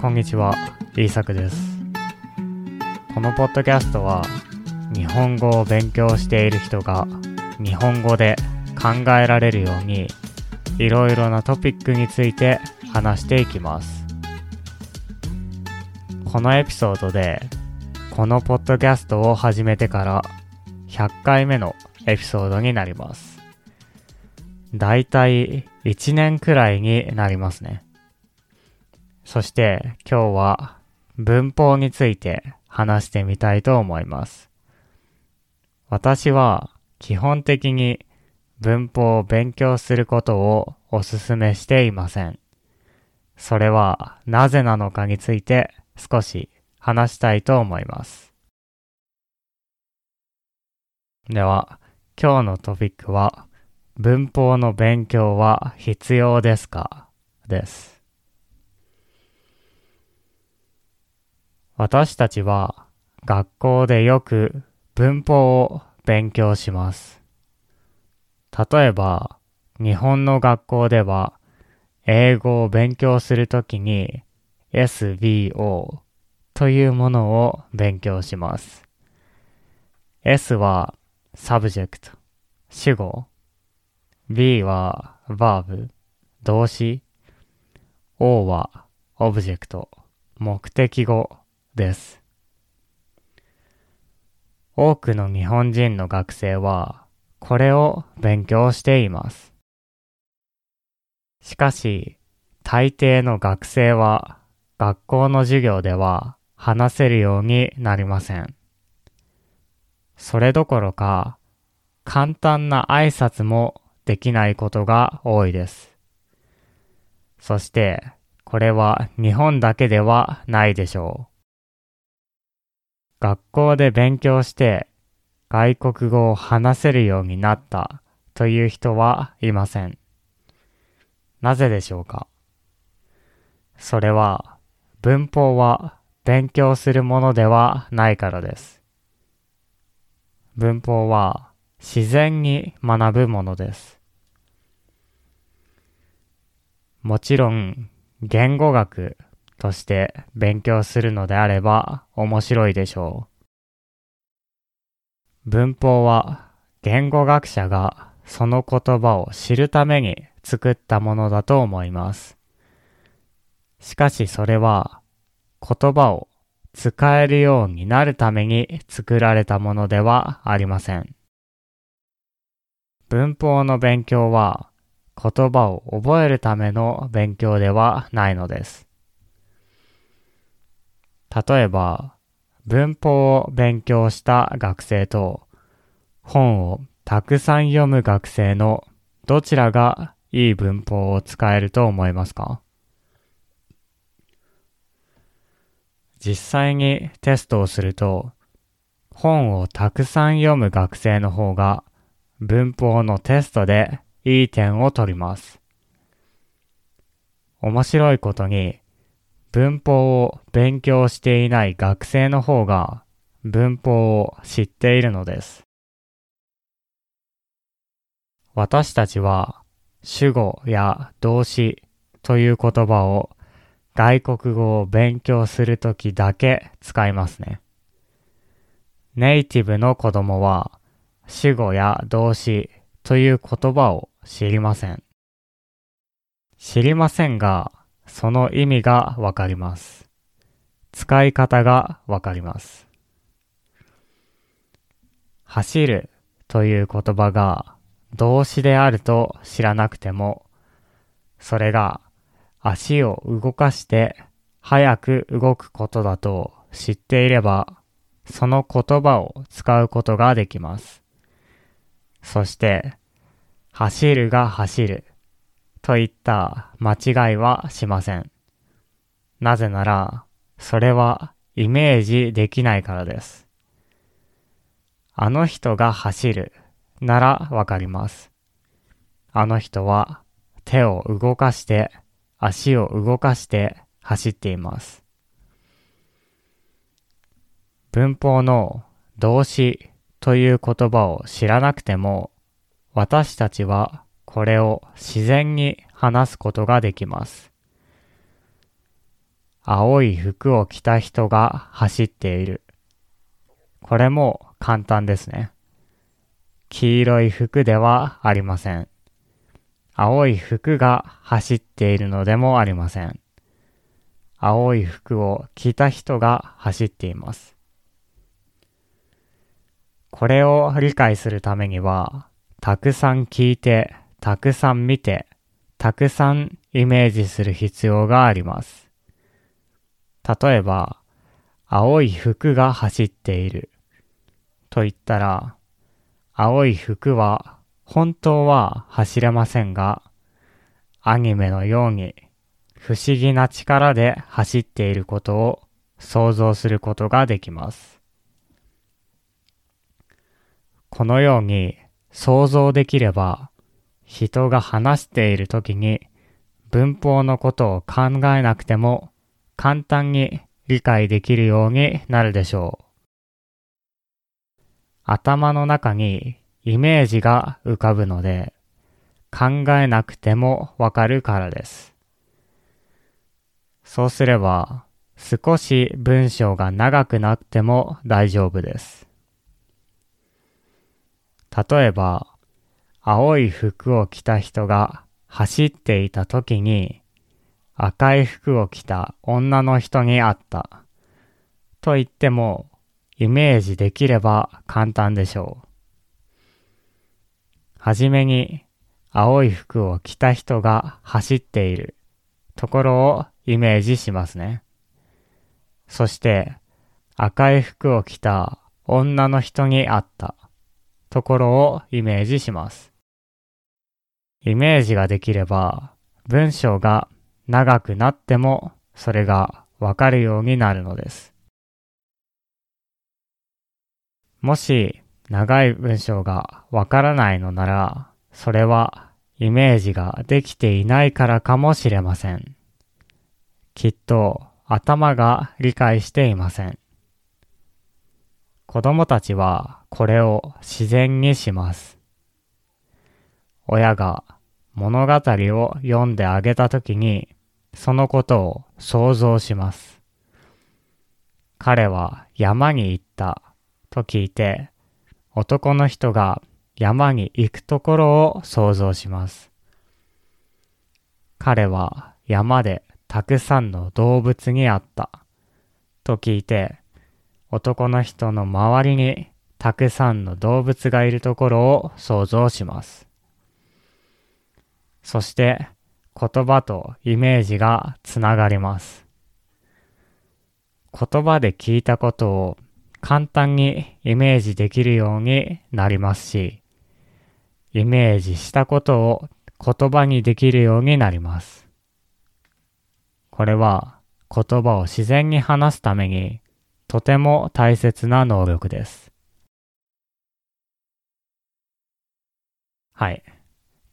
こんにちは、イーサクです。このポッドキャストは、日本語を勉強している人が日本語で考えられるように、いろいろなトピックについて話していきます。このエピソードで、このポッドキャストを始めてから100回目のエピソードになります。だいたい1年くらいになりますね。そして今日は文法について話してみたいと思います。私は基本的に文法を勉強することをお勧めしていません。それはなぜなのかについて少し話したいと思います。では、今日のトピックは文法の勉強は必要ですか？です。私たちは学校でよく文法を勉強します。例えば、日本の学校では英語を勉強するときに SVO というものを勉強します。S は subject 主語 V は verb 動詞 O は object 目的語です。多くの日本人の学生はこれを勉強しています。しかし、大抵の学生は学校の授業では話せるようになりません。それどころか、簡単な挨拶もできないことが多いです。そして、これは日本だけではないでしょう。学校で勉強して外国語を話せるようになったという人はいません。なぜでしょうか？それは文法は勉強するものではないからです。文法は自然に学ぶものです。もちろん言語学として勉強するのであれば面白いでしょう。文法は言語学者がその言葉を知るために作ったものだと思います。しかしそれは言葉を使えるようになるために作られたものではありません。文法の勉強は言葉を覚えるための勉強ではないのです。例えば、文法を勉強した学生と本をたくさん読む学生のどちらがいい文法を使えると思いますか？実際にテストをすると本をたくさん読む学生の方が文法のテストでいい点を取ります。面白いことに文法を勉強していない学生の方が文法を知っているのです。私たちは主語や動詞という言葉を外国語を勉強するときだけ使いますね。ネイティブの子供は主語や動詞という言葉を知りません。知りませんが、その意味がわかります。使い方がわかります。走るという言葉が動詞であると知らなくても、それが足を動かして早く動くことだと知っていれば、その言葉を使うことができます。そして、走るが走るといった間違いはしません。なぜなら、それはイメージできないからです。あの人が走るならわかります。あの人は手を動かして足を動かして走っています。文法の動詞という言葉を知らなくても私たちはこれを自然に話すことができます。青い服を着た人が走っている。これも簡単ですね。黄色い服ではありません。青い服が走っているのでもありません。青い服を着た人が走っています。これを理解するためには、たくさん聞いて、たくさん見て、たくさんイメージする必要があります。例えば、青い服が走っていると言ったら、青い服は本当は走れませんが、アニメのように不思議な力で走っていることを想像することができます。このように想像できれば人が話している時に文法のことを考えなくても簡単に理解できるようになるでしょう。頭の中にイメージが浮かぶので考えなくてもわかるからです。そうすれば少し文章が長くなっても大丈夫です。例えば、青い服を着た人が走っていた時に赤い服を着た女の人に会った。と言ってもイメージできれば簡単でしょう。はじめに青い服を着た人が走っているところをイメージしますね。そして赤い服を着た女の人に会ったところをイメージします。イメージができれば文章が長くなってもそれがわかるようになるのです。もし長い文章がわからないのならそれはイメージができていないからかもしれません。きっと頭が理解していません。子供たちはこれを自然にします。親が物語を読んであげたときに、そのことを想像します。彼は山に行ったと聞いて、男の人が山に行くところを想像します。彼は山でたくさんの動物に会ったと聞いて、男の人の周りにたくさんの動物がいるところを想像します。そして言葉とイメージがつながります。言葉で聞いたことを簡単にイメージできるようになりますし、イメージしたことを言葉にできるようになります。これは言葉を自然に話すためにとても大切な能力です。はい。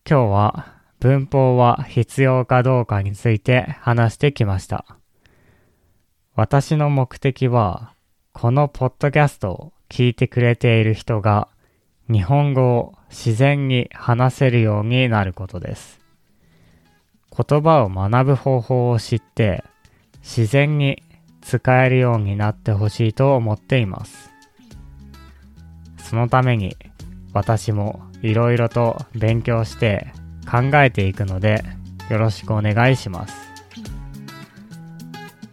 今日は文法は必要かどうかについて話してきました。私の目的は、このポッドキャストを聞いてくれている人が日本語を自然に話せるようになることです。言葉を学ぶ方法を知って自然に使えるようになってほしいと思っています。そのために私もいろいろと勉強して考えていくのでよろしくお願いします。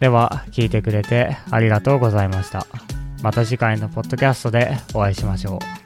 では、聞いてくれてありがとうございました。また次回のポッドキャストでお会いしましょう。